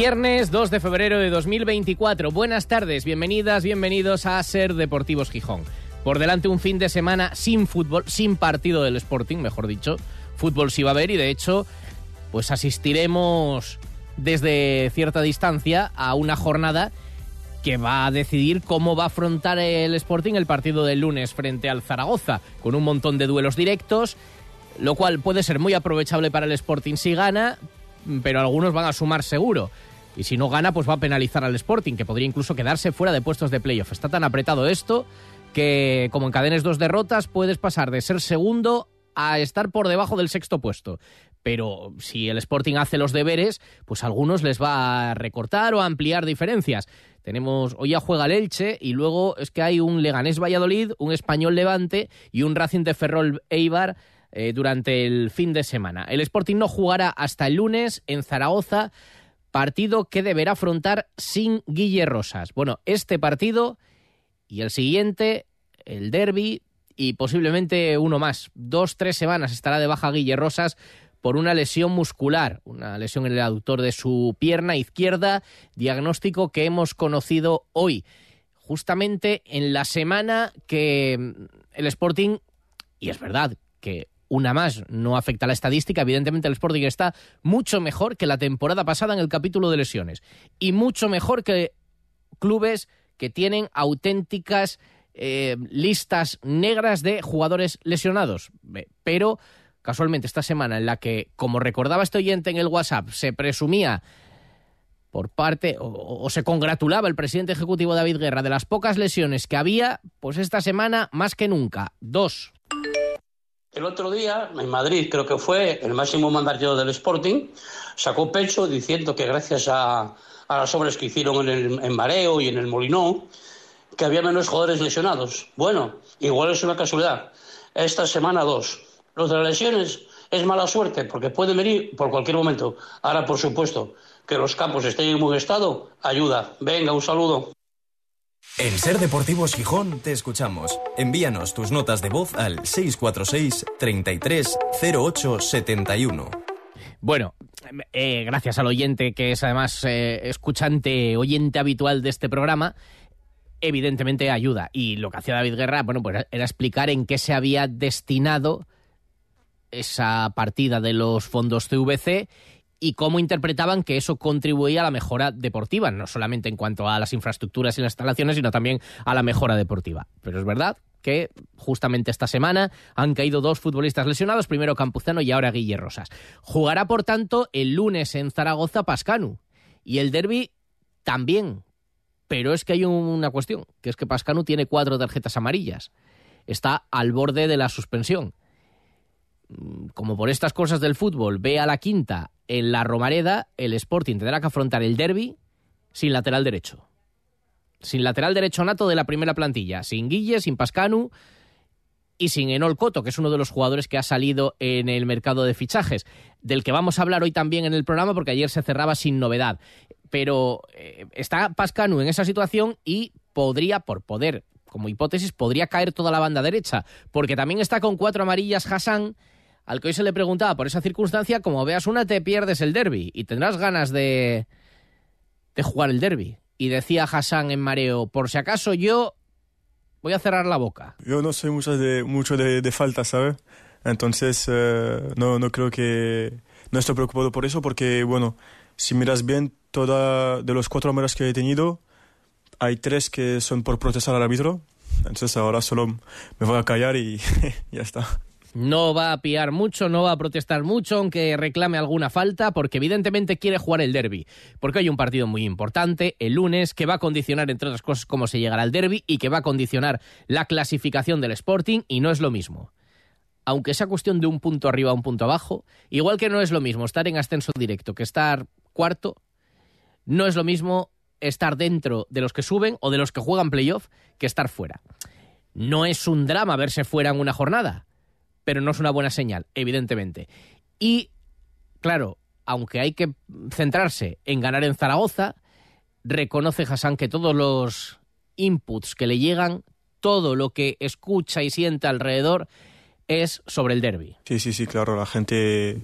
Viernes 2 de febrero de 2024. Buenas tardes, bienvenidas, bienvenidos a Ser Deportivos Gijón. Por delante un fin de semana sin fútbol, sin partido del Sporting, mejor dicho. Fútbol sí va a haber y de hecho, pues asistiremos desde cierta distancia a una jornada que va a decidir cómo va a afrontar el Sporting el partido del lunes frente al Zaragoza, con un montón de duelos directos, lo cual puede ser muy aprovechable para el Sporting si gana, pero algunos van a sumar seguro. Y si no gana, pues va a penalizar al Sporting, que podría incluso quedarse fuera de puestos de playoff. Está tan apretado esto que, como encadenes dos derrotas, puedes pasar de ser segundo a estar por debajo del sexto puesto. Pero si el Sporting hace los deberes, pues a algunos les va a recortar o a ampliar diferencias. Tenemos, hoy ya juega el Elche y luego es que hay un Leganés Valladolid, un Español Levante y un Racing de Ferrol Eibar eh, durante el fin de semana. El Sporting no jugará hasta el lunes en Zaragoza partido que deberá afrontar sin Guille Rosas. Bueno, este partido y el siguiente, el derby y posiblemente uno más. Dos, tres semanas estará de baja Guille Rosas por una lesión muscular, una lesión en el aductor de su pierna izquierda, diagnóstico que hemos conocido hoy, justamente en la semana que el Sporting, y es verdad que una más, no afecta a la estadística. Evidentemente, el Sporting está mucho mejor que la temporada pasada en el capítulo de lesiones y mucho mejor que clubes que tienen auténticas eh, listas negras de jugadores lesionados. Pero casualmente esta semana en la que, como recordaba este oyente en el WhatsApp, se presumía por parte o, o, se congratulaba el presidente ejecutivo David Guerra de las pocas lesiones que había, pues esta semana más que nunca, dos. El otro día, en Madrid, creo que fue el máximo mandatario del Sporting, sacó pecho diciendo que gracias a, a las obras que hicieron en, el, en Mareo y en el Molinón, que había menos jugadores lesionados. Bueno, igual es una casualidad. Esta semana dos. Los de las lesiones es mala suerte porque pueden venir por cualquier momento. Ahora, por supuesto, que los campos estén en buen estado, ayuda. Venga, un saludo. En Ser Deportivos Gijón te escuchamos. Envíanos tus notas de voz al 646 33 08 71. Bueno, eh, gracias al oyente que es además eh, escuchante, oyente habitual de este programa, evidentemente ayuda. Y lo que hacía David Guerra, bueno, pues era explicar en qué se había destinado esa partida de los fondos CVC y cómo interpretaban que eso contribuía a la mejora deportiva, no solamente en cuanto a las infraestructuras y las instalaciones, sino también a la mejora deportiva. Pero es verdad que justamente esta semana han caído dos futbolistas lesionados, primero Campuzano y ahora Guille Rosas. Jugará, por tanto, el lunes en Zaragoza Pascanu y el derby también. Pero es que hay una cuestión, que es que Pascanu tiene cuatro tarjetas amarillas. Está al borde de la suspensión como por estas cosas del fútbol, ve a la quinta en la Romareda, el Sporting tendrá que afrontar el derby sin lateral derecho. Sin lateral derecho nato de la primera plantilla, sin Guille, sin Pascanu y sin Enol Coto, que es uno de los jugadores que ha salido en el mercado de fichajes, del que vamos a hablar hoy también en el programa porque ayer se cerraba sin novedad. Pero eh, está Pascanu en esa situación y podría, por poder, como hipótesis, podría caer toda la banda derecha, porque también está con cuatro amarillas Hassan al que hoy se le preguntaba por esa circunstancia, como veas una te pierdes el derby y tendrás ganas de, jugar el derby. Y decía Hassan en mareo, por si acaso yo voy a cerrar la boca. Yo no soy mucho de, de, falta, ¿sabes? Entonces eh, no, no creo que... No estoy preocupado por eso porque, bueno, si miras bien, toda, de los cuatro amarillas que he tenido, hay tres que son por protestar al árbitro. Entonces ahora solo me voy a callar y ya está. No va a piar mucho, no va a protestar mucho, aunque reclame alguna falta, porque evidentemente quiere jugar el derby. Porque hay un partido muy importante el lunes que va a condicionar, entre otras cosas, cómo se llegará al derby y que va a condicionar la clasificación del Sporting, y no es lo mismo. Aunque sea cuestión de un punto arriba o un punto abajo, igual que no es lo mismo estar en ascenso directo que estar cuarto, no es lo mismo estar dentro de los que suben o de los que juegan playoff que estar fuera. No es un drama verse fuera en una jornada, pero no es una buena señal, evidentemente. Y, claro, aunque hay que centrarse en ganar en Zaragoza, reconoce Hassan que todos los inputs que le llegan, todo lo que escucha y siente alrededor, es sobre el derby. Sí, sí, sí, claro. La gente,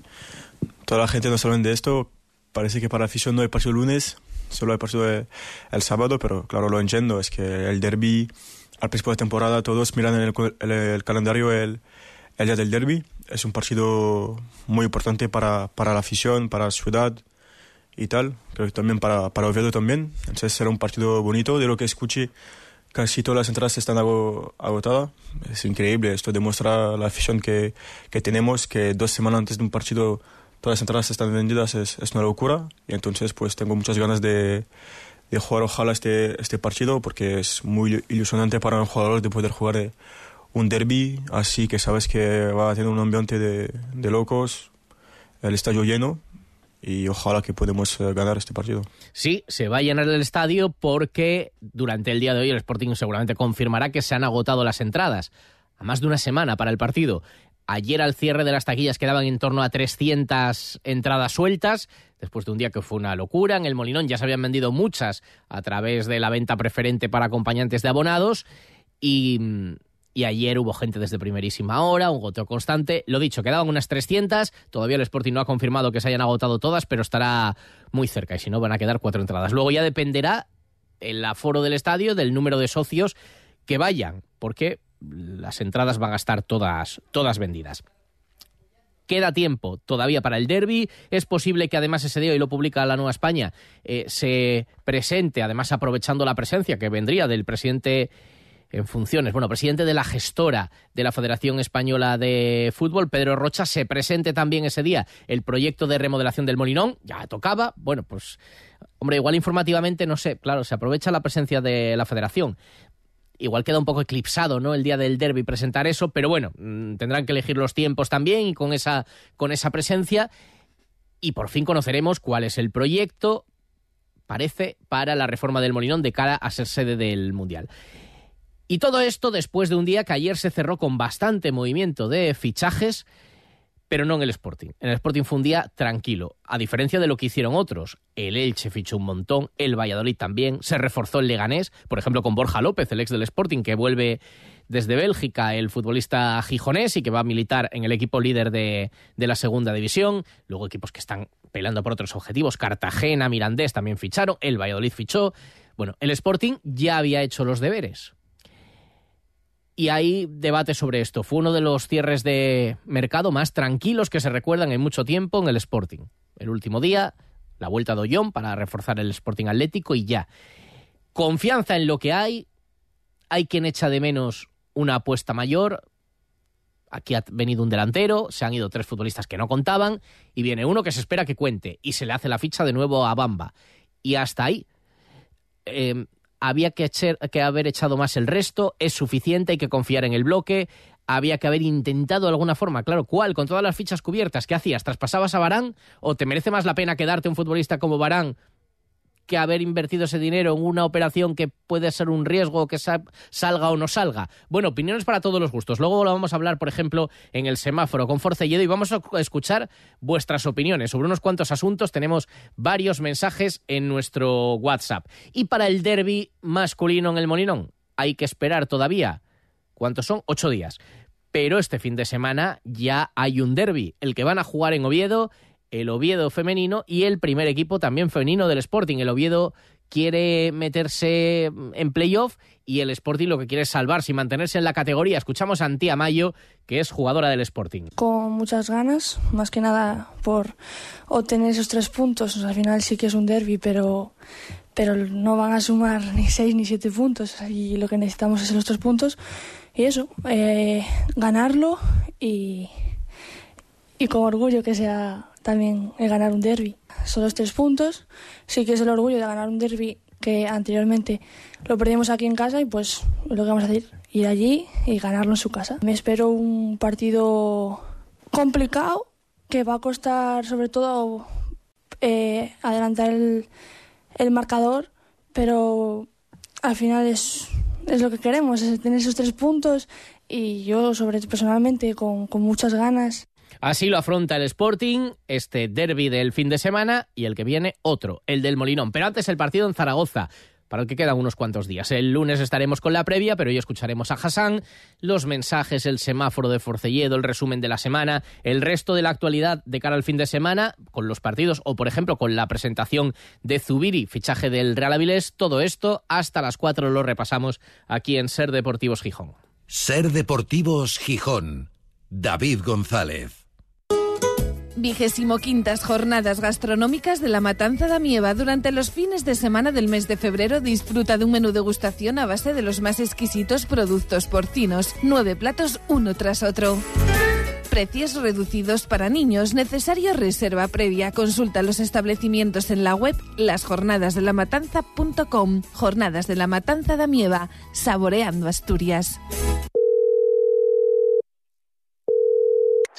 toda la gente no sabe de esto. Parece que para la afición no hay partido el lunes, solo hay partido el, sábado, pero claro, lo entiendo. Es que el derby, al principio de temporada, todos miran en el, calendario el, el, día del derby. Es un partido muy importante para, para la afición, para la ciudad y tal. Creo que también para, para Oviedo también. Entonces será un partido bonito. De lo que escuché, casi todas las entradas están agotadas. Es increíble. Esto demuestra la afición que, que, tenemos, que dos semanas antes de un partido todas las entradas están vendidas. Es, es una locura. Y entonces pues tengo muchas ganas de, de jugar ojalá este, este partido porque es muy ilusionante para un jugador de poder jugar eh, un derby así que sabes que va a tener un ambiente de, de locos, el estadio lleno y ojalá que podamos eh, ganar este partido. Sí, se va a llenar el estadio porque durante el día de hoy el Sporting seguramente confirmará que se han agotado las entradas a más de una semana para el partido. Ayer al cierre de las taquillas quedaban en torno a 300 entradas sueltas, después de un día que fue una locura. En el Molinón ya se habían vendido muchas a través de la venta preferente para acompañantes de abonados y mm, y ayer hubo gente desde primerísima hora, un goteo constante. Lo dicho, quedaban unas 300, todavía el Sporting no ha confirmado que se hayan agotado todas, pero estará muy cerca y si no van a quedar cuatro entradas. Luego ya dependerá el aforo del estadio del número de socios que vayan, porque las entradas van a estar todas, todas vendidas. Queda tiempo todavía para el derby. Es posible que además ese día, y lo publica la Nueva España, eh, se presente, además aprovechando la presencia que vendría del presidente en funciones, bueno, presidente de la gestora de la Federación Española de Fútbol, Pedro Rocha, se presente también ese día el proyecto de remodelación del Molinón, ya tocaba, bueno, pues, hombre, igual informativamente, no sé, claro, se aprovecha la presencia de la Federación. Igual queda un poco eclipsado, ¿no? El día del derby presentar eso, pero bueno, mm, tendrán que elegir los tiempos también y con esa, con esa presencia. Y por fin conoceremos cuál es el proyecto, parece, para la reforma del Molinón de cara a ser sede del Mundial. Y todo esto después de un día que ayer se cerró con bastante movimiento de fichajes, pero no en el Sporting. En el Sporting fue un día tranquilo, a diferencia de lo que hicieron otros. El Elche fichó un montón, el Valladolid también, se reforzó el Leganés, por ejemplo con Borja López, el ex del Sporting, que vuelve desde Bélgica, el futbolista gijonés y que va a militar en el equipo líder de, de la segunda división. Luego equipos que están peleando por otros objetivos, Cartagena, Mirandés también ficharon, el Valladolid fichó. Bueno, el Sporting ya había hecho los deberes y hay debate sobre esto. Fue uno de los cierres de mercado más tranquilos que se recuerdan en mucho tiempo en el Sporting. El último día, la vuelta de Ollón para reforzar el Sporting Atlético y ya. Confianza en lo que hay. Hay quien echa de menos una apuesta mayor. Aquí ha venido un delantero, se han ido tres futbolistas que no contaban y viene uno que se espera que cuente y se le hace la ficha de nuevo a Bamba. Y hasta ahí. Eh, había que, haber echado más el resto, es suficiente, hay que confiar en el bloque, había que haber intentado de alguna forma, claro, ¿cuál? Con todas las fichas cubiertas, ¿qué hacías? ¿Traspasabas a Barán? ¿O te merece más la pena quedarte un futbolista como Barán que haber invertido ese dinero en una operación que puede ser un riesgo que salga o no salga. Bueno, opiniones para todos los gustos. Luego lo vamos a hablar, por ejemplo, en el semáforo con Forcelledo y vamos a escuchar vuestras opiniones sobre unos cuantos asuntos. Tenemos varios mensajes en nuestro WhatsApp. Y para el derby masculino en el Molinón, hay que esperar todavía. ¿Cuántos son? Ocho días. Pero este fin de semana ya hay un derby, el que van a jugar en Oviedo el Oviedo femenino y el primer equipo también femenino del Sporting. El Oviedo quiere meterse en playoff y el Sporting lo que quiere es salvarse y mantenerse en la categoría. Escuchamos a Antía Mayo, que es jugadora del Sporting. Con muchas ganas, más que nada por obtener esos tres puntos. al final sí que es un derby, pero, pero no van a sumar ni seis ni siete puntos y lo que necesitamos es los tres puntos. Y eso, eh, ganarlo y, y con orgullo que sea también el ganar un derby. Son los tres puntos. Sí que es el orgullo de ganar un derby que anteriormente lo perdimos aquí en casa y pues lo que vamos a hacer, ir allí y ganarlo en su casa. Me espero un partido complicado que va a costar sobre todo eh, adelantar el, marcador, pero al final es es lo que queremos, es tener esos tres puntos y yo sobre personalmente con muchas ganas. Así lo afronta el Sporting, este derby del fin de semana y el que viene otro, el del Molinón. Pero antes el partido en Zaragoza para el que quedan unos cuantos días. El lunes estaremos con la previa, pero hoy escucharemos a Hassan, los mensajes, el semáforo de Forcelledo, el resumen de la semana, el resto de la actualidad de cara al fin de semana, con los partidos o, por ejemplo, con la presentación de Zubiri, fichaje del Real Avilés. Todo esto hasta las 4 lo repasamos aquí en Ser Deportivos Gijón. Ser Deportivos Gijón. David González. Vigésimo quintas jornadas gastronómicas de la Matanza de Mieva. Durante los fines de semana del mes de febrero disfruta de un menú degustación a base de los más exquisitos productos porcinos. Nueve platos uno tras otro. Precios reducidos para niños. Necesario reserva previa. Consulta los establecimientos en la web lasjornadasdelamatanza.com. Jornadas de la Matanza de Mieva. Saboreando Asturias.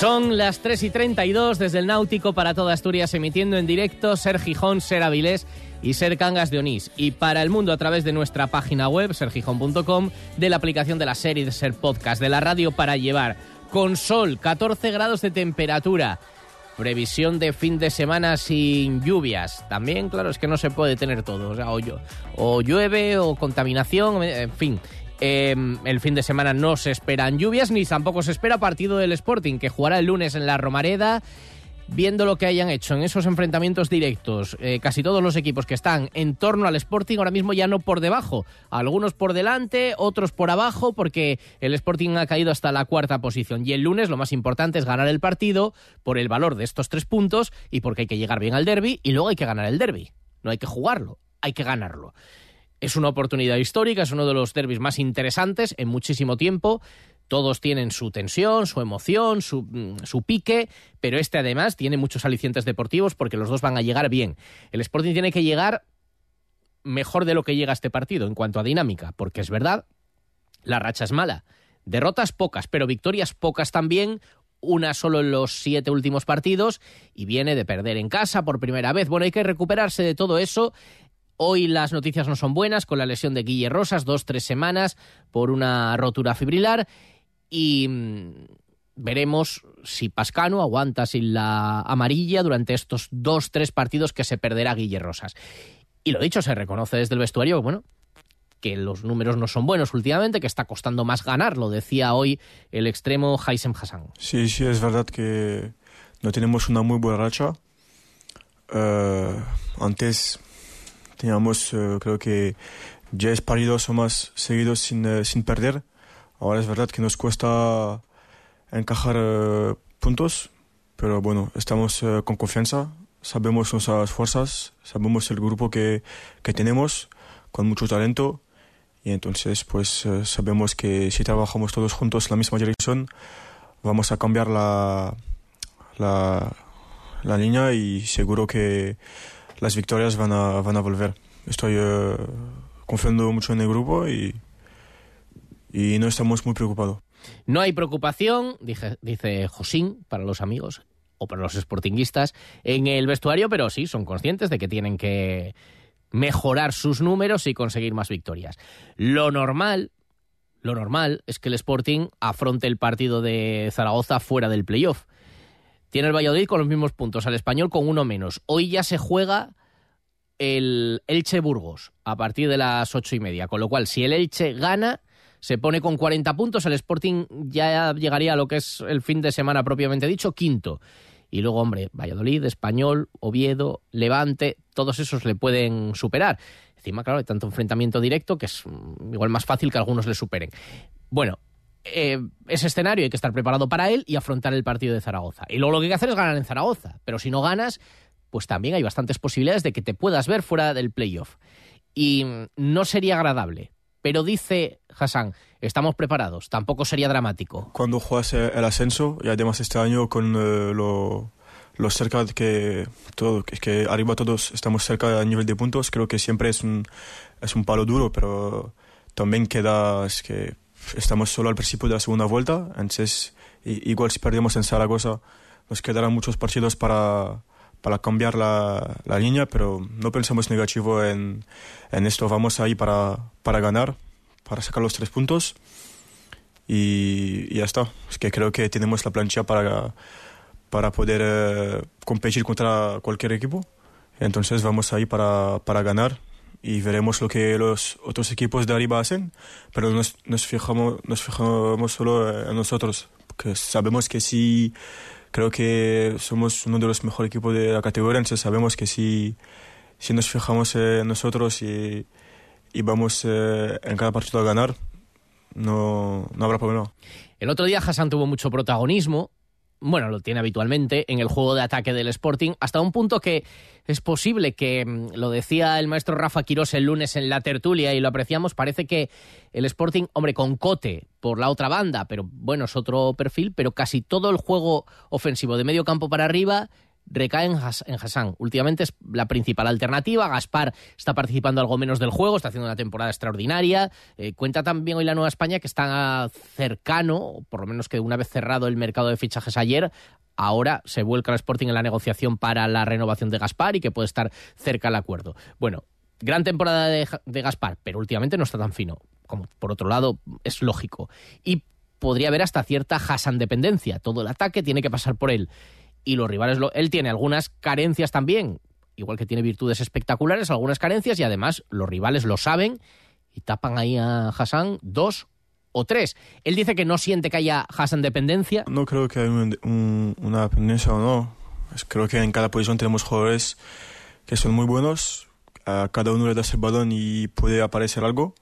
Son las 3 y 32 desde el Náutico para toda Asturias, emitiendo en directo Ser Gijón, Ser Avilés y Ser Cangas de Onís. Y para el mundo a través de nuestra página web, sergijón.com, de la aplicación de la serie de Ser Podcast, de la radio para llevar, con sol, 14 grados de temperatura. Previsión de fin de semana sin lluvias. También, claro, es que no se puede tener todo. O, sea, o, o llueve o contaminación, en fin. Eh, el fin de semana no se esperan lluvias ni tampoco se espera partido del Sporting, que jugará el lunes en la Romareda. Viendo lo que hayan hecho en esos enfrentamientos directos, eh, casi todos los equipos que están en torno al Sporting ahora mismo ya no por debajo, algunos por delante, otros por abajo, porque el Sporting ha caído hasta la cuarta posición. Y el lunes lo más importante es ganar el partido por el valor de estos tres puntos y porque hay que llegar bien al derby y luego hay que ganar el derby. No hay que jugarlo, hay que ganarlo. Es una oportunidad histórica, es uno de los derbis más interesantes en muchísimo tiempo. Todos tienen su tensión, su emoción, su, mm, su, pique, pero este además tiene muchos alicientes deportivos porque los dos van a llegar bien. El Sporting tiene que llegar mejor de lo que llega este partido en cuanto a dinámica, porque es verdad, la racha es mala. Derrotas pocas, pero victorias pocas también, una solo en los siete últimos partidos y viene de perder en casa por primera vez. Bueno, hay que recuperarse de todo eso Hoy las noticias no son buenas con la lesión de Guille Rosas, dos, tres semanas por una rotura fibrilar y mm, veremos si Pascano aguanta sin la amarilla durante estos dos, tres partidos que se perderá Guille Rosas. Y lo dicho, se reconoce desde el vestuario, bueno, que los números no son buenos últimamente, que está costando más ganar, lo decía hoy el extremo Haisem Hassan. Sí, sí, es verdad que no tenemos una muy buena racha. Uh, antes teníamos uh, creo que 10 partidos o más seguidos sin, uh, sin perder. Ahora es verdad que nos cuesta encajar uh, puntos, pero bueno, estamos con confianza, sabemos nuestras fuerzas, sabemos el grupo que, que tenemos, con mucho talento, y entonces pues sabemos que si trabajamos todos juntos en la misma dirección, vamos a cambiar la, la la línea y seguro que las victorias van a, van a volver. Estoy eh, confiando mucho en el grupo y, y no estamos muy preocupados. No hay preocupación, dice, dice Josín, para los amigos o para los sportinguistas en el vestuario, pero sí, son conscientes de que tienen que mejorar sus números y conseguir más victorias. Lo normal, lo normal es que el Sporting afronte el partido de Zaragoza fuera del playoff. Tiene el Valladolid con los mismos puntos, al español con uno menos. Hoy ya se juega el Elche Burgos a partir de las ocho y media, con lo cual si el Elche gana se pone con 40 puntos, el Sporting ya llegaría a lo que es el fin de semana propiamente dicho, quinto. Y luego, hombre, Valladolid, Español, Oviedo, Levante, todos esos le pueden superar. Encima, claro, hay tanto enfrentamiento directo que es mm, igual más fácil que algunos le superen. Bueno, eh, ese escenario hay que estar preparado para él y afrontar el partido de Zaragoza. Y luego lo que hay que hacer es ganar en Zaragoza. Pero si no ganas, pues también hay bastantes posibilidades de que te puedas ver fuera del playoff. Y no sería agradable. Pero dice Hassan, estamos preparados, tampoco sería dramático. Cuando juegas el ascenso, y además este año con eh, lo, cerca que todo, que arriba todos estamos cerca a nivel de puntos, creo que siempre es un, es un palo duro, pero también queda, que estamos solo al principio de la segunda vuelta, entonces igual si perdemos en Zaragoza nos quedarán muchos partidos para, para cambiar la, la, línea, pero no pensamos negativo en, en esto. Vamos ahí para, para ganar, para sacar los tres puntos y, ya está. Es que creo que tenemos la plancha para, para poder eh, competir contra cualquier equipo. Entonces vamos ahí para, para ganar y veremos lo que los otros equipos de arriba hacen, pero nos, nos, fijamos, nos fijamos solo en nosotros, porque sabemos que si creo que somos uno de los mejores equipos de la categoría, entonces sabemos que si, si nos fijamos en nosotros y, y vamos eh, en cada partido a ganar, no, no habrá problema. El otro día Hassan tuvo mucho protagonismo, bueno, lo tiene habitualmente en el juego de ataque del Sporting, hasta un punto que es posible que, mm, lo decía el maestro Rafa Quirós el lunes en la tertulia y lo apreciamos, parece que el Sporting, hombre, con Cote por la otra banda, pero bueno, es otro perfil, pero casi todo el juego ofensivo de medio campo para arriba recae en, Hassan. Últimamente es la principal alternativa. Gaspar está participando algo menos del juego, está haciendo una temporada extraordinaria. Eh, cuenta también hoy la Nueva España que está cercano, por lo menos que una vez cerrado el mercado de fichajes ayer, ahora se vuelca el Sporting en la negociación para la renovación de Gaspar y que puede estar cerca del acuerdo. Bueno, gran temporada de Gaspar, pero últimamente no está tan fino. Como por otro lado, es lógico. Y podría haber hasta cierta Hassan dependencia. Todo el ataque tiene que pasar por él y los rivales lo, él tiene algunas carencias también, igual que tiene virtudes espectaculares, algunas carencias y además los rivales lo saben y tapan ahí a Hassan dos o tres. Él dice que no siente que haya Hassan dependencia. No creo que haya una dependencia o no. creo que en cada posición tenemos jugadores que son muy buenos. A cada uno le das el balón y puede aparecer algo.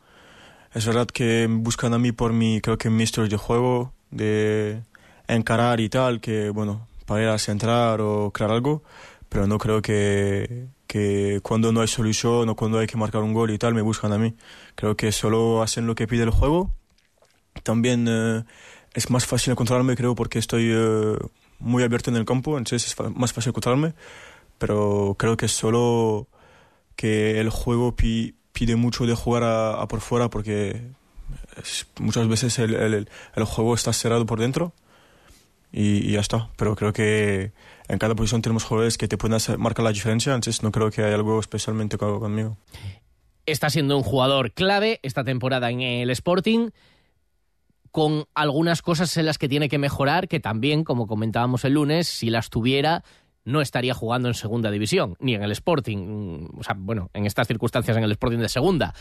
Es verdad que buscan a mí por mi, creo que mi estilo de juego, de encarar y tal, que bueno, para ir a centrar o crear algo, pero no creo que, que cuando no hay solución o cuando hay que marcar un gol y tal me buscan a mí. Creo que solo hacen lo que pide el juego. También eh, es más fácil encontrarme, creo, porque estoy eh, muy abierto en el campo, entonces es más fácil encontrarme, pero creo que solo que el juego pide mucho de jugar a, por fuera porque muchas veces el, el, el juego está cerrado por dentro y, ya está. Pero creo que en cada posición tenemos jugadores que te pueden marcar la diferencia, entonces no creo que haya algo especialmente conmigo. Está siendo un jugador clave esta temporada en el Sporting con algunas cosas en las que tiene que mejorar, que también, como comentábamos el lunes, si las tuviera, no estaría jugando en segunda división, ni en el Sporting, o sea, bueno, en estas circunstancias en el Sporting de segunda.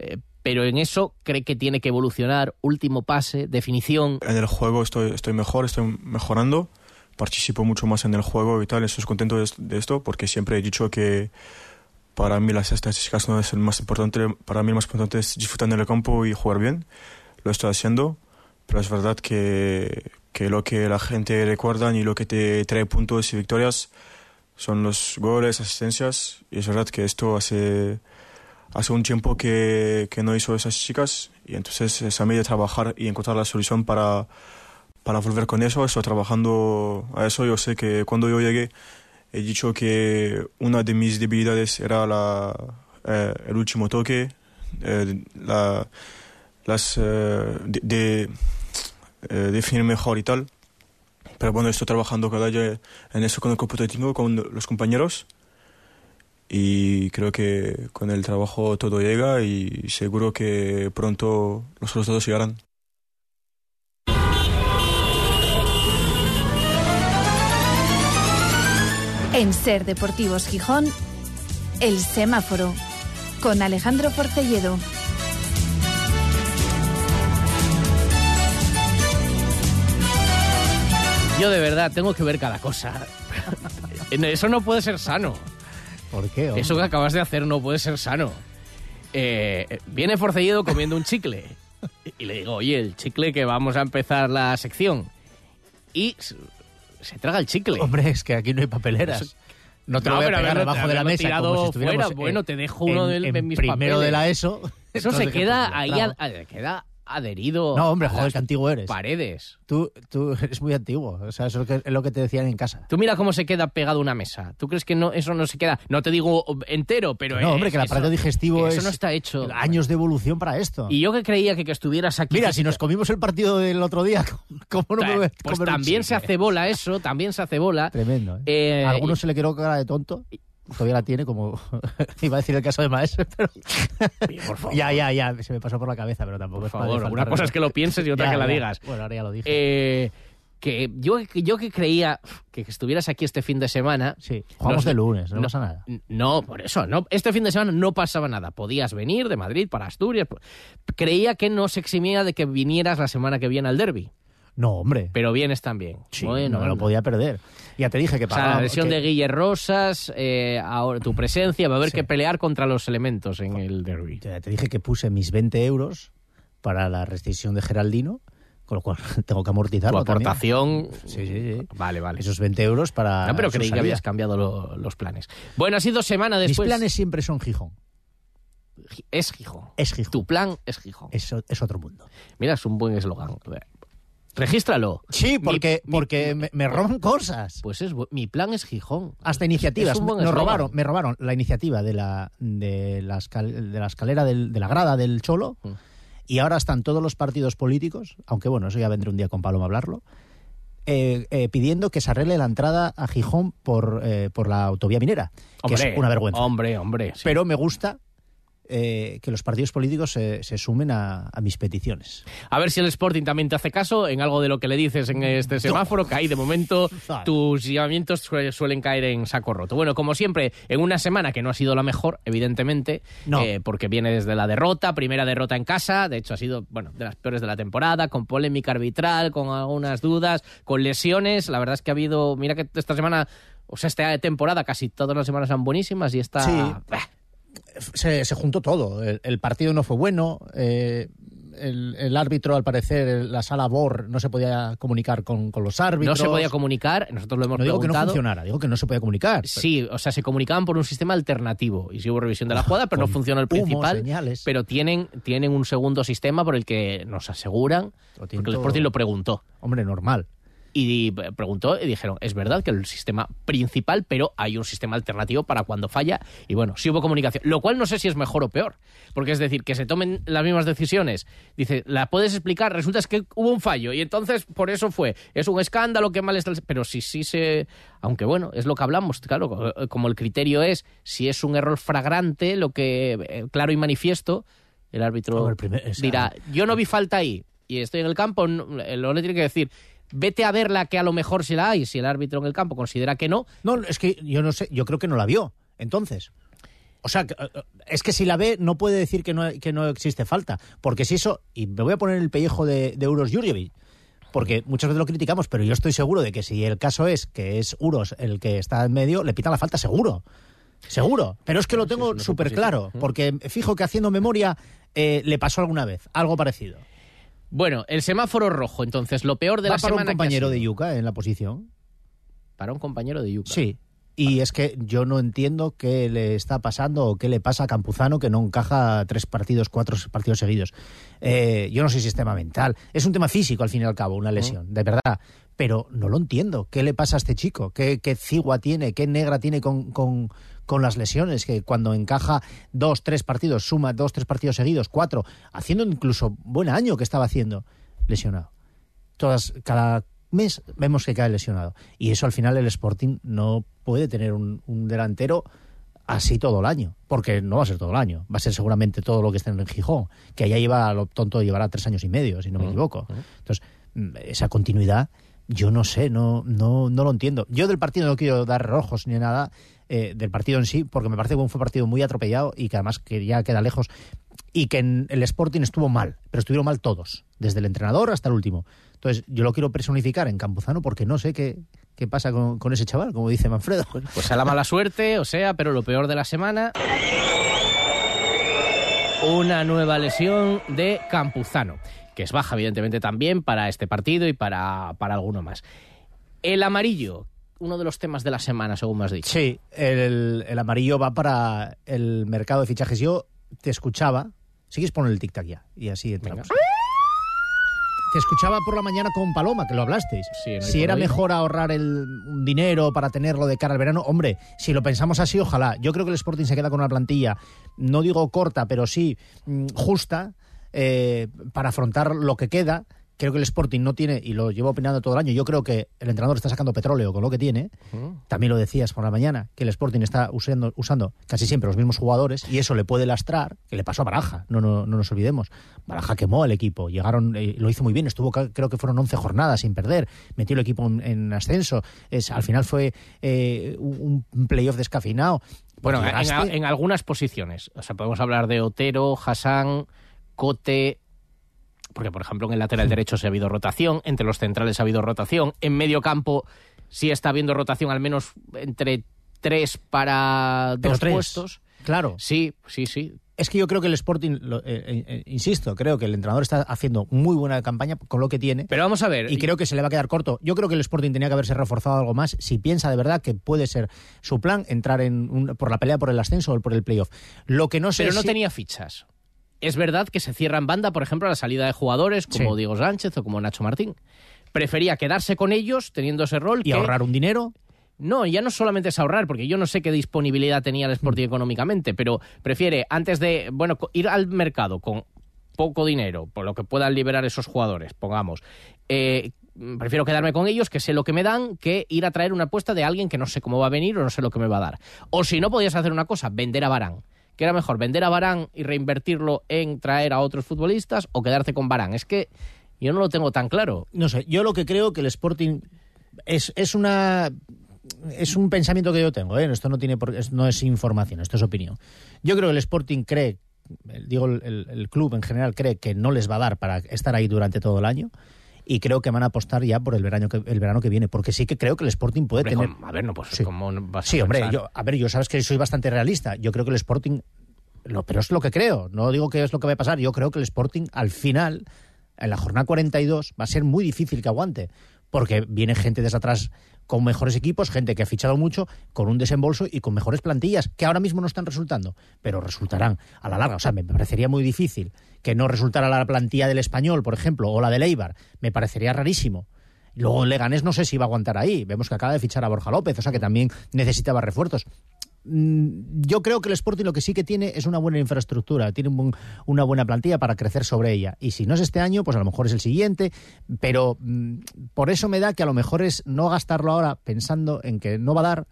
Eh, pero en eso cree que tiene que evolucionar, último pase, definición. En el juego estoy, estoy mejor, estoy mejorando, participo mucho más en el juego y tal, estoy contento de, esto porque siempre he dicho que para mí las estadísticas no es el más importante, para mí lo más importante es disfrutar en el campo y jugar bien, lo estoy haciendo, pero es verdad que, que lo que la gente recuerda y lo que te trae puntos y victorias son los goles, asistencias, y es verdad que esto hace hace un tiempo que, que no hizo esas chicas y entonces es a mí de trabajar y encontrar la solución para, para volver con eso. Estoy trabajando a eso. Yo sé que cuando yo llegue he dicho que una de mis debilidades era eh, el último toque, eh, la, las, eh, de, de, definir mejor y tal. Pero bueno, estoy trabajando cada día en eso con el computativo, con los compañeros. Y creo que con el trabajo todo llega y seguro que pronto los resultados llegarán. En Ser Deportivos Gijón, El Semáforo, con Alejandro Forcelledo. Yo de verdad tengo que ver cada cosa. Eso no puede ser sano. ¿Por qué? hombre? Eso que acabas de hacer no puede ser sano. Eh, viene Forcelledo comiendo un chicle. Y le digo, oye, el chicle que vamos a empezar la sección. Y se, traga el chicle. Hombre, es que aquí no hay papeleras. No te lo voy a pegar haberlo- debajo de la mesa tirado como si fuera. Bueno, en- te dejo uno en- de, en mis primero papeles. de la ESO. Eso No se queda ahí, a- queda adherido. No, hombre, joder, qué antiguo eres. Paredes. Tú, tú eres muy antiguo. O sea, eso es lo que, es lo que te decían en casa. Tú mira cómo se queda pegado a una mesa. ¿Tú crees que no, eso no se queda? No te digo entero, pero. no, es- hombre, que el eso- aparato digestivo es. Eso no está hecho. Años de evolución para esto. Y yo que creía que, que estuvieras aquí. Mira, si nos comimos el partido del otro día, ¿cómo no me voy a Pues comer un también se hace bola eso, también se hace bola. Tremendo, ¿eh? Eh, A algunos se le quedó cara de tonto. Todavía la tiene, como iba a decir el caso de Maestro, pero. ya, ya, ya, se me pasó por la cabeza, pero tampoco Por es favor, una cosa es que lo pienses y otra Ya, que la ya. digas. Bueno, ahora ya lo dije. Eh, que yo, yo que creía que estuvieras aquí este fin de semana. Sí, jugamos de lunes, no pasa nada. No, por eso, no, este fin de semana no pasaba nada. Podías venir de Madrid para Asturias. Creía que no se eximía de que vinieras la semana que viene al derby. No, hombre. Pero vienes también. Sí, bueno, no me lo podía perder. Ya te dije que O sea, pagaba. la lesión que- de Guille Rosas, eh, ahora tu presencia, va a haber que pelear contra los elementos en el derby. Ya te dije que puse mis 20 euros para la rescisión de Geraldino, con lo cual tengo que Tu amortizarlo. también. aportación. Sí, sí, sí. Vale, vale. Esos 20 euros para. No, pero creí que habías cambiado lo- los planes. Bueno, ha sido semana después. Mis planes siempre son Gijón. Es Gijón. Es Gijón. Tu plan es Gijón. Es, es otro mundo. Mira, es un buen eslogan. Regístralo. Sí, Mi- porque, mi- porque me, me roban cosas. Pues es mi plan es Gijón. Hasta iniciativas. Nos eslogan. robaron, me robaron la iniciativa de la, de la, escal- de la escalera del- de la grada del Cholo. Mm. Y ahora están todos los partidos políticos, aunque bueno, eso ya vendré un día con Paloma a hablarlo, eh, eh, pidiendo que se arregle la entrada a Gijón por, eh, por la autovía minera, que Hombre, es una vergüenza. Hombre, hombre. sí. Pero me gusta eh, que los partidos políticos se, se sumen a, a mis peticiones. A ver si el Sporting también te hace caso en algo de lo que le dices en este semáforo, que ahí de momento tus llamamientos su- suelen caer en saco roto. Bueno, como siempre, en una semana que no ha sido la mejor, evidentemente, No. eh, porque viene desde la derrota, primera derrota en casa, de hecho ha sido, bueno, de las peores de la temporada, con polémica arbitral, con algunas dudas, con lesiones. La verdad es que ha habido, mira que esta semana, o sea, esta temporada casi todas las semanas son buenísimas y esta... Sí. Se, se juntó todo. El, el partido no fue bueno. eh, el, el árbitro, al parecer, la sala BOR no se podía comunicar con, con los no árbitros. se podía comunicar, nosotros lo hemos No digo que no funcionara, digo que no se podía comunicar. Sí, o sea, se comunicaban por un sistema alternativo y sí hubo revisión de la jugada, pero no Con funcionó el humo, principal. señales. Pero tienen, tienen un segundo sistema por el que nos aseguran, porque el. Sporting lo preguntó. Hombre, normal. Y preguntó y dijeron, es verdad que el sistema principal, pero hay un sistema alternativo para cuando falla. Y bueno, sí hubo comunicación, lo cual no sé si es mejor o peor, porque es decir, que se tomen las mismas decisiones. Dice, ¿la puedes explicar? Resulta es que hubo un fallo y entonces por eso fue. Es un escándalo, qué mal está el... Pero si sí se... Aunque bueno, es lo que hablamos, claro, eh, como el criterio es, si es un error fragrante, lo que, eh, claro y manifiesto, el árbitro el primer- dirá, yo no vi falta ahí y estoy en el campo, no- el le tiene que decir, vete a verla que a lo mejor si la hay, si el árbitro en el campo considera que no. No, es que yo no sé, yo creo que no la vio. Entonces. O sea, que, eh, es que si la ve no puede decir que no, que no existe falta. Porque si eso, y me voy a poner en el pellejo de, de Uros Jurjevic, porque muchas veces lo criticamos, pero yo estoy seguro de que si el caso es que es Uros el que está en medio, le pita la falta seguro. Seguro. Pero es que lo tengo súper claro, porque fijo que haciendo memoria eh, le pasó alguna vez, algo parecido. Bueno, el semáforo rojo, entonces, lo peor de Va la para un semana ha compañero de Yuca en la posición. Para un compañero de Yuca. Sí. Y es que yo no entiendo qué le está pasando o qué le pasa a Campuzano que no encaja tres partidos, cuatro partidos seguidos. Eh, yo no sé si es tema mental. Es un tema físico, al fin y al cabo, una lesión, de verdad. Pero no lo entiendo. ¿Qué le pasa a este chico? ¿Qué, qué cigua tiene? ¿Qué negra tiene con, con, con las lesiones? Que cuando encaja dos, tres partidos, suma dos, tres partidos seguidos, cuatro, haciendo incluso buen año que estaba haciendo, lesionado. Todas, cada mes vemos que cae lesionado. Y eso al final el Sporting no puede tener un, un delantero así todo el año, porque no va a ser todo el año, va a ser seguramente todo lo que esté en Gijón, que allá lleva, lo tonto, llevará tres años y medio, si no me equivoco. Entonces, mm, esa continuidad, yo no sé, no, no, no lo entiendo. Yo del partido no quiero dar rojos ni nada, eh, del partido en sí, porque me parece que fue un partido muy atropellado y que además que ya queda lejos y que en el Sporting estuvo mal, pero estuvieron mal todos, desde el entrenador hasta el último. Entonces, yo lo quiero personificar en Campuzano porque no sé qué, qué pasa con, con ese chaval, como dice Manfredo. Pues a la mala suerte, o sea, pero lo peor de la semana. Una nueva lesión de Campuzano, que es baja, evidentemente, también para este partido y para, para alguno más. El amarillo, uno de los temas de la semana, según me has dicho. Sí, el, el amarillo va para el mercado de fichajes. Yo te escuchaba, si quieres poner el tic-tac ya, y así entramos. Te escuchaba por la mañana con Paloma, que lo hablasteis. Sí, el si era mejor ahorrar el un dinero para tenerlo de cara al verano, hombre, si lo pensamos así, ojalá. Yo creo que el Sporting se queda con una plantilla, no digo corta, pero sí mm, justa, eh, para afrontar lo que queda. Creo que el Sporting no tiene, y lo llevo opinando todo el año, yo creo que el entrenador está sacando petróleo con lo que tiene. También lo decías por la mañana, que el Sporting está usando, usando casi siempre los mismos jugadores y eso le puede lastrar, que le pasó a Baraja, no, no, no nos olvidemos. Baraja quemó al equipo, llegaron, eh, lo hizo muy bien, estuvo creo que fueron 11 jornadas sin perder, metió el equipo en, en ascenso, es, al final fue eh, un, playoff descafeinado. Bueno, en, en algunas posiciones. O sea, podemos hablar de Otero, Hassan, Cote. Porque, por ejemplo, en el lateral derecho se ha habido rotación, entre los centrales ha habido rotación, en medio campo sí está habiendo rotación, al menos entre tres para Pero dos tres. puestos. Claro. Sí, sí, sí. Es que yo creo que el Sporting, lo- eh, eh, eh, insisto, creo que el entrenador está haciendo muy buena campaña con lo que tiene. Pero vamos a ver. Y creo que se le va a quedar corto. Yo creo que el Sporting tenía que haberse reforzado algo más si piensa de verdad que puede ser su plan entrar en un- por la pelea por el ascenso o por el playoff. Lo que no sé Pero no si- tenía fichas. Es verdad que se cierra en banda, por ejemplo, a la salida de jugadores como Sí. Diego Sánchez o como Nacho Martín. Prefería quedarse con ellos teniendo ese rol y que- ahorrar un dinero. No, ya no solamente es ahorrar, porque yo no sé qué disponibilidad tenía el Sporting económicamente, pero prefiere antes de, bueno, ir al mercado con poco dinero, por lo que puedan liberar esos jugadores, pongamos. eh, prefiero quedarme con ellos, que sé lo que me dan, que ir a traer una apuesta de alguien que no sé cómo va a venir o no sé lo que me va a dar. O si no, podías hacer una cosa, vender a Barán. Que era mejor vender a Barán y reinvertirlo en traer a otros futbolistas o quedarte con Barán. Es que yo no lo tengo tan claro. No sé, yo lo que creo que el Sporting es, es una es un pensamiento que yo tengo, ¿eh? esto no tiene por- no es información, esto es opinión. Yo creo que el Sporting cree, digo el club en general cree que no les va a dar para estar ahí durante todo el año y creo que van a apostar ya por el verano que el verano que viene, porque sí que creo que el Sporting puede Hombre, tener con- a ver, no, pues Sí. ¿cómo vas a Sí, hombre, yo, a ver, yo sabes que soy bastante realista. Yo creo que el Sporting, lo, pero es lo que creo, no digo que es lo que va a pasar. Yo creo que el Sporting al final, en la jornada 42, va a ser muy difícil que aguante, porque viene gente desde atrás con mejores equipos, gente que ha fichado mucho, con un desembolso y con mejores plantillas, que ahora mismo no están resultando, pero resultarán a la larga. O sea, me parecería muy difícil que no resultara la plantilla del Español, por ejemplo, o la del Eibar. Me parecería rarísimo. Luego Leganés no sé si va a aguantar ahí. Vemos que acaba de fichar a Borja López, o sea que también necesitaba refuerzos. Mm, Yo creo que el Sporting lo que sí que tiene es una buena infraestructura, tiene un buen- una buena plantilla para crecer sobre ella. Y si no es este año, pues a lo mejor es el siguiente. Pero mm, por eso me da que a lo mejor es no gastarlo ahora pensando en que no va a dar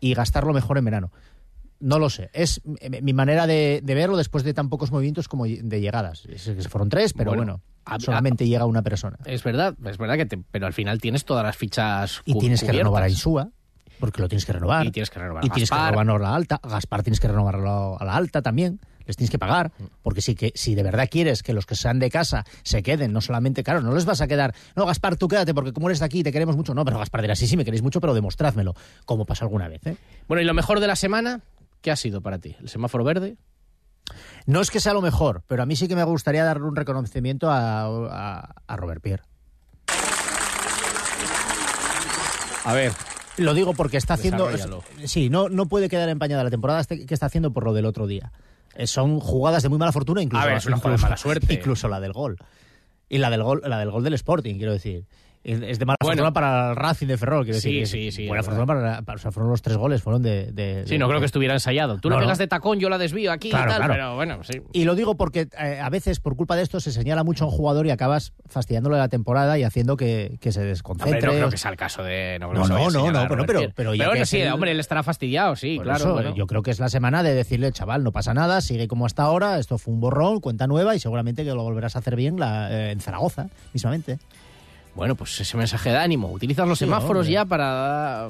y gastarlo mejor en verano. No lo sé. Es mi- mi manera de, de verlo después de tan pocos movimientos como de llegadas. Que fueron tres, pero Bueno, bueno, a- solamente llega una persona. Es verdad, es verdad que te- pero al final tienes todas las fichas Y tienes que renovar a Insúa, porque lo tienes que renovar. Y tienes que renovar Y a tienes que renovarlo a la alta. Gaspar tienes que renovarlo a la alta también. Les tienes que pagar. Mm. Porque sí que si de verdad quieres que los que sean de casa se queden, no solamente, claro, no les vas a quedar. No, Gaspar, tú quédate porque como eres de aquí te queremos mucho. No, pero Gaspar dirá, sí, sí, me queréis mucho, pero demostrádmelo. Como pasó alguna vez. ¿eh? Bueno, y lo mejor de la semana, ¿qué ha sido para ti? ¿El semáforo verde? No es que sea lo mejor, pero a mí sí que me gustaría darle un reconocimiento a, a- a Robert Pierre. A ver, Lo digo porque está haciendo. Sí, no, no puede quedar empañada la temporada este- que está haciendo por lo del otro día. Eh, Son jugadas de muy mala fortuna, incluso, A ver, es una jugada de incluso- mala suerte. incluso la del gol. Y la del gol, la del gol del Sporting, quiero decir. Es de mala Bueno. fortuna para el Racing de Ferrol, quiero Sí, decir. sí, sí, Buena fortuna para, para- o sea, fueron los tres goles, fueron de. de- Sí, de- no creo que estuviera ensayado. Tú No, la no. pegas de tacón, yo la desvío aquí Claro, y tal, claro. pero bueno, sí. Y lo digo porque eh, a veces, por culpa de esto, se señala mucho a un jugador y acabas fastidiándole la temporada y haciendo que, que se desconcentre. Hombre, no creo que sea el caso de... No, No, no, no, señalar pero- pero ya bueno, que es sí, el- hombre, él estará fastidiado, sí, Por claro. eso, bueno. Yo creo que es la semana de decirle, chaval, no pasa nada, sigue como hasta ahora, esto fue un borrón, cuenta nueva y seguramente que lo volverás a hacer bien la- eh, en Zaragoza, mismamente. Bueno, pues ese mensaje de ánimo. Utilizas los Sí, semáforos hombre. ya para,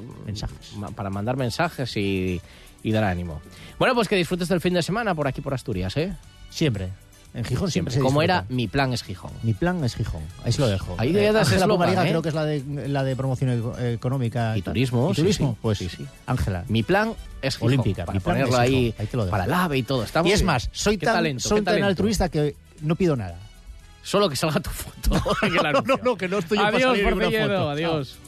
ma- para mandar mensajes y, y dar ánimo. Bueno, pues que disfrutes del fin de semana por aquí, por Asturias, ¿eh? Siempre. En Gijón siempre, Como era, mi plan es Gijón. Mi plan es Gijón. Ahí se lo dejo. Ahí das Ángela eslogan, Pomariga ¿eh? creo que es la de, la de promoción eco- económica. Y turismo, ¿Y turismo? sí. Pues Sí, sí. Ángela. Mi plan es Gijón. Olímpica. Para mi plan ponerlo es ahí, Gijón. Ahí te lo dejo. para el AVE y todo. Está muy Y es bien. más, soy tan, talento, soy tan talento. altruista que no pido nada. Solo que salga tu foto. No, no, no, que no estoy yo para Adiós, salir en una foto. Adiós.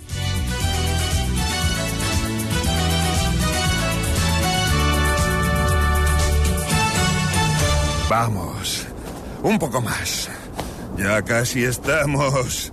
Vamos, un poco más. Ya casi estamos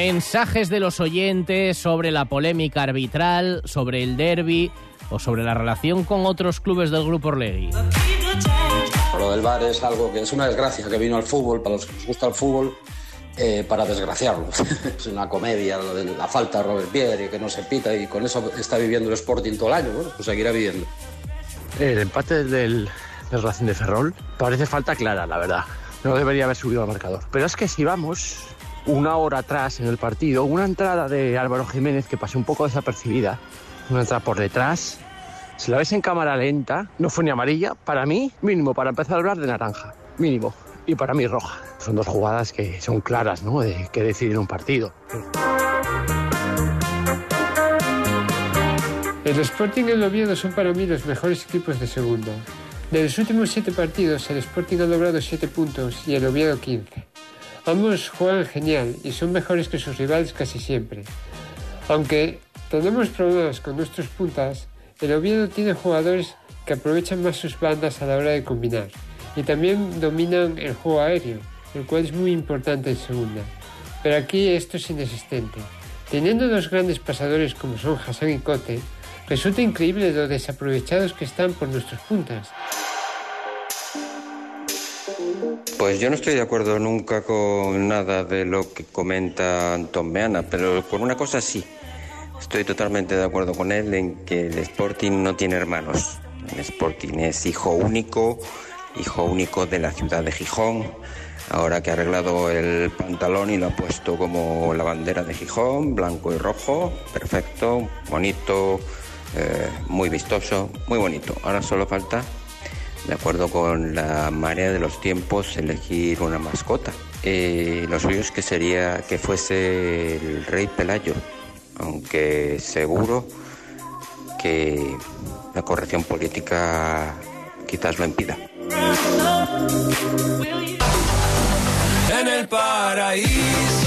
Mensajes de los oyentes sobre la polémica arbitral, sobre el derby o sobre la relación con otros clubes del Grupo Orlegui. Lo del VAR es algo que es una desgracia que vino al fútbol, para los que nos gusta el fútbol, eh, para desgraciarlo. es una comedia lo de la falta de Robert Pierre y que no se pita y con eso está viviendo el Sporting todo el año. Bueno, pues seguirá viviendo. El empate del, del Racing de Ferrol parece falta clara, la verdad. No debería haber subido al marcador. Pero es que si vamos una hora atrás en el partido, una entrada de Álvaro Jiménez que pasó un poco desapercibida, una entrada por detrás, si la ves en cámara lenta, no fue ni amarilla, para mí, mínimo, para empezar a hablar de naranja, mínimo, y para mí roja. Son dos jugadas que son claras, ¿no? De que deciden un partido. El Sporting y el Oviedo son para mí los mejores equipos de segunda. De los últimos siete partidos, el Sporting ha logrado 7 puntos y el Oviedo 15. Ambos juegan genial y son mejores que sus rivales casi siempre. Aunque tenemos problemas con nuestros puntas, el Oviedo tiene jugadores que aprovechan más sus bandas a la hora de combinar y también dominan el juego aéreo, el cual es muy importante en segunda. Pero aquí esto es inexistente. Teniendo dos grandes pasadores como son Hassan y Cote, resulta increíble lo desaprovechados que están por nuestros puntas. Pues yo no estoy de acuerdo nunca con nada de lo que comenta Anton Meana, pero con una cosa sí. Estoy totalmente de acuerdo con él en que el Sporting no tiene hermanos. El Sporting es hijo único, hijo único de la ciudad de Gijón. Ahora que ha arreglado el pantalón y lo ha puesto como la bandera de Gijón, blanco y rojo, perfecto, bonito, eh, muy vistoso, muy bonito. Ahora solo falta de acuerdo con la marea de los tiempos, elegir una mascota. Eh, lo suyo es que sería que fuese el rey Pelayo, aunque seguro que la corrección política quizás lo impida. En el paraíso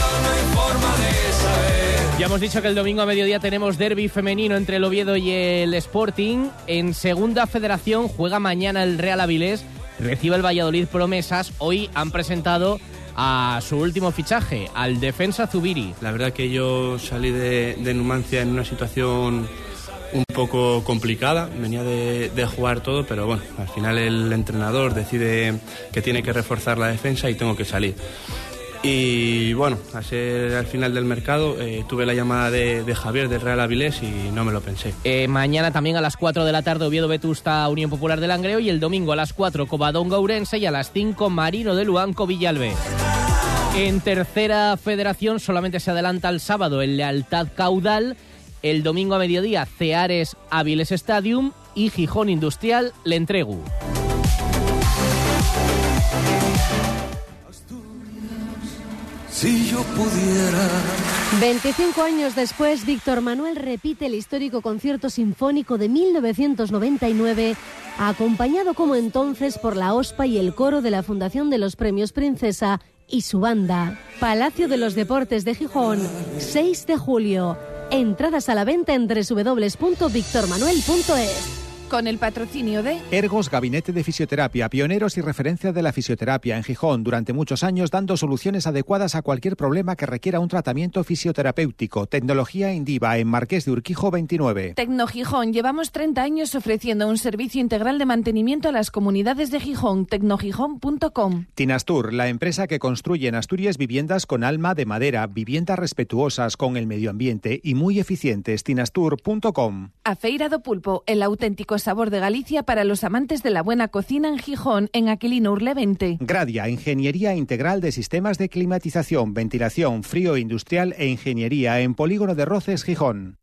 Ya hemos dicho que el domingo a mediodía tenemos derby femenino entre el Oviedo y el Sporting. En segunda federación juega mañana el Real Avilés, recibe el Valladolid Promesas. Hoy han presentado a su último fichaje, al defensa Zubiri. La verdad que yo salí de, Numancia en una situación un poco complicada, venía de, jugar todo, pero bueno, al final el entrenador decide que tiene que reforzar la defensa y tengo que salir. Y bueno, ser al final del mercado eh, tuve la llamada de, de, Javier del Real Avilés y no me lo pensé. Eh, mañana también a las 4 de la tarde Oviedo Vetusta Unión Popular del Langreo y el domingo a las 4 Covadonga Ourense y a las 5 Marino de Luanco Villalbe. En tercera federación solamente se adelanta el sábado el Lealtad Caudal, el domingo a mediodía Ceares Aviles Stadium y Gijón Industrial Le Si yo pudiera. 25 años después, Víctor Manuel repite el histórico concierto sinfónico de 1999, acompañado como entonces por la OSPA y el coro de la Fundación de los Premios Princesa y su banda. Palacio de los Deportes de Gijón, 6 de julio. Entradas a la venta en www.victormanuel.es con el patrocinio de Ergos Gabinete de Fisioterapia, pioneros y referencia de la fisioterapia en Gijón, durante muchos años dando soluciones adecuadas a cualquier problema que requiera un tratamiento fisioterapéutico. Tecnología Indiva en Marqués de Urquijo 29. Tecnogijón, llevamos 30 años ofreciendo un servicio integral de mantenimiento a las comunidades de Gijón, tecnogijón.com. Tinastur, la empresa que construye en Asturias viviendas con alma de madera, viviendas respetuosas con el medio ambiente y muy eficientes, tinastur.com. A Feira do Pulpo, el auténtico sabor de Galicia para los amantes de la buena cocina en Gijón, en Aquilino Urle 20. Gradia, Ingeniería Integral de Sistemas de Climatización, Ventilación, Frío Industrial e Ingeniería en Polígono de Roces, Gijón.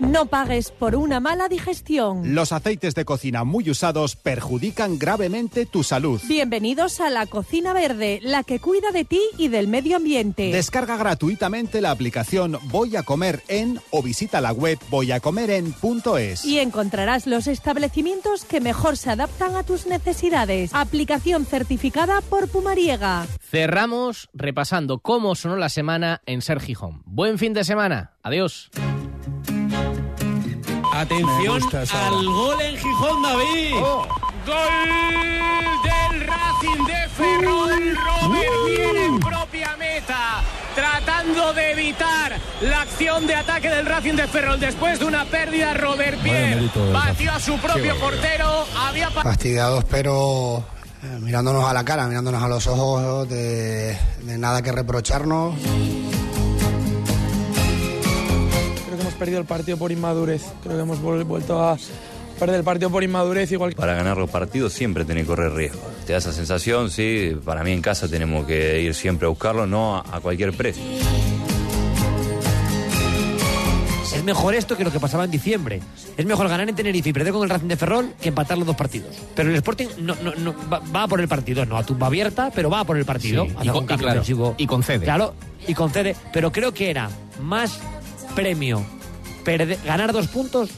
No pagues por una mala digestión. Los aceites de cocina muy usados perjudican gravemente tu salud. Bienvenidos a la Cocina Verde, la que cuida de ti y del medio ambiente. Descarga gratuitamente la aplicación Voy a comer en o visita la web voyacomeren.es. Y encontrarás los establecimientos que mejor se adaptan a tus necesidades. Aplicación certificada por Pumariega. Cerramos repasando cómo sonó la semana en Ser Gijón. Buen fin de semana. Adiós. Atención al gol en Gijón, David. Oh. Gol del Racing de Ferrol. Robert viene en propia meta. Tratando de evitar la acción de ataque del Racing de Ferrol. Después de una pérdida, Robert Pierre batió a su propio portero. Había Fastidiados, pero eh, mirándonos a la cara, mirándonos a los ojos, de, de nada que reprocharnos. Perdido el partido por inmadurez. Creo que hemos vuelto a perder el partido por inmadurez igual Para ganar los partidos siempre tenés que correr riesgo. Te da esa sensación, sí, para mí en casa tenemos que ir siempre a buscarlo, no a, a cualquier precio. Es mejor esto que lo que pasaba en diciembre. Es mejor ganar en Tenerife y perder con el Racing de Ferrol que empatar los dos partidos. Pero el Sporting no, no, no, va, va, por el partido, no a tumba abierta, pero va por el partido. Sí, y, con, y, claro, y concede. Claro, y concede. Pero creo que era más premio perder, ganar dos puntos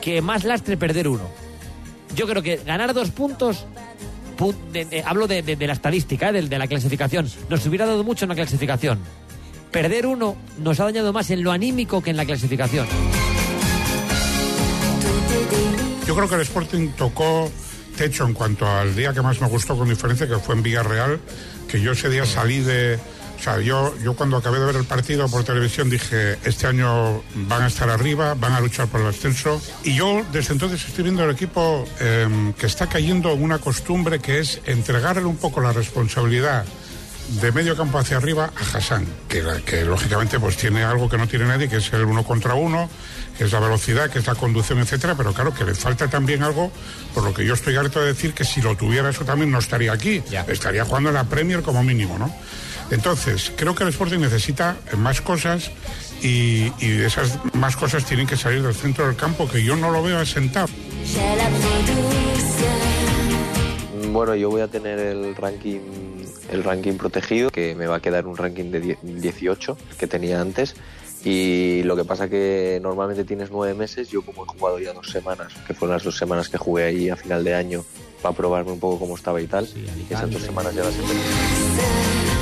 que más lastre perder uno. Yo creo que ganar dos puntos, hablo de, de, la estadística, ¿eh? de, la clasificación, nos hubiera dado mucho en la clasificación. Perder uno nos ha dañado más en lo anímico que en la clasificación. Yo creo que el Sporting tocó techo en cuanto al día que más me gustó con diferencia, que fue en Villarreal, que yo ese día salí de, o sea, yo, yo cuando acabé de ver el partido por televisión dije, este año van a estar arriba, van a luchar por el ascenso. Y yo desde entonces estoy viendo el equipo eh, que está cayendo en una costumbre que es entregarle un poco la responsabilidad de medio campo hacia arriba a Hassan, que, que, lógicamente pues tiene algo que no tiene nadie, que es el uno contra uno, que es la velocidad, que es la conducción, etcétera, pero claro que le falta también algo, por lo que yo estoy harto de decir que si lo tuviera eso también no estaría aquí, ya. estaría jugando en la Premier como mínimo, ¿no? Entonces, creo que el Sporting necesita más cosas y, y, esas más cosas tienen que salir del centro del campo, que yo no lo veo asentado. Bueno, yo voy a tener el ranking, el ranking protegido, que me va a quedar un ranking de 10 18 que tenía antes. Y lo que pasa que normalmente tienes nueve meses, yo como he jugado ya dos semanas, que fueron las dos semanas que jugué ahí a final de año, para probarme un poco cómo estaba y tal, esas dos semanas ya las he tenido.